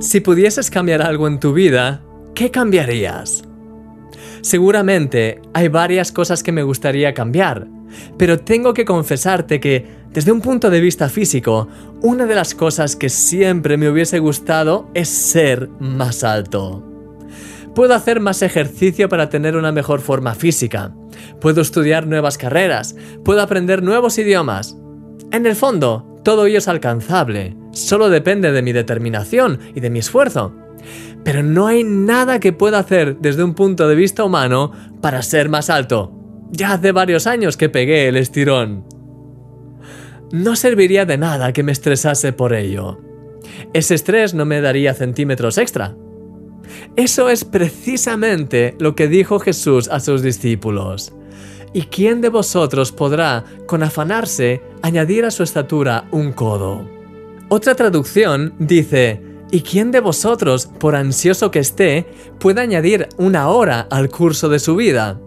Si pudieses cambiar algo en tu vida, ¿qué cambiarías? Seguramente hay varias cosas que me gustaría cambiar, pero tengo que confesarte que, desde un punto de vista físico, una de las cosas que siempre me hubiese gustado es ser más alto. Puedo hacer más ejercicio para tener una mejor forma física. Puedo estudiar nuevas carreras. Puedo aprender nuevos idiomas. En el fondo, todo ello es alcanzable. Solo depende de mi determinación y de mi esfuerzo. Pero no hay nada que pueda hacer desde un punto de vista humano para ser más alto. Ya hace varios años que pegué el estirón. No serviría de nada que me estresase por ello. Ese estrés no me daría centímetros extra. Eso es precisamente lo que dijo Jesús a sus discípulos. ¿Y quién de vosotros podrá, con afanarse, añadir a su estatura un codo? Otra traducción dice, ¿y quién de vosotros, por ansioso que esté, puede añadir una hora al curso de su vida?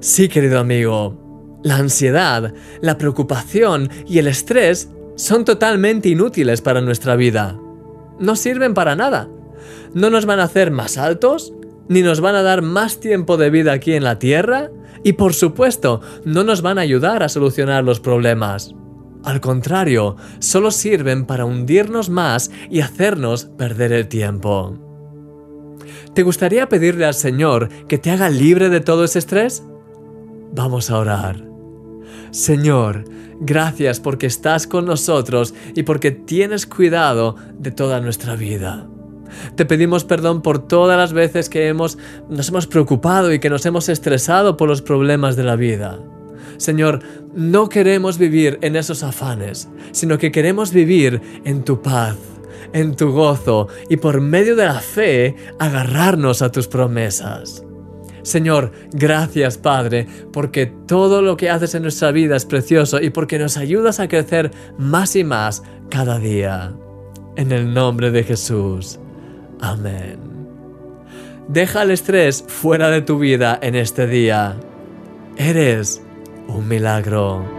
Sí, querido amigo, la ansiedad, la preocupación y el estrés son totalmente inútiles para nuestra vida. No sirven para nada. No nos van a hacer más altos, ni nos van a dar más tiempo de vida aquí en la Tierra, y por supuesto, no nos van a ayudar a solucionar los problemas. Al contrario, solo sirven para hundirnos más y hacernos perder el tiempo. ¿Te gustaría pedirle al Señor que te haga libre de todo ese estrés? Vamos a orar. Señor, gracias porque estás con nosotros y porque tienes cuidado de toda nuestra vida. Te pedimos perdón por todas las veces que hemos, nos hemos preocupado y que nos hemos estresado por los problemas de la vida. Señor, no queremos vivir en esos afanes, sino que queremos vivir en tu paz, en tu gozo y por medio de la fe agarrarnos a tus promesas. Señor, gracias Padre, porque todo lo que haces en nuestra vida es precioso y porque nos ayudas a crecer más y más cada día. En el nombre de Jesús. Amén. Deja el estrés fuera de tu vida en este día. Eres un milagro.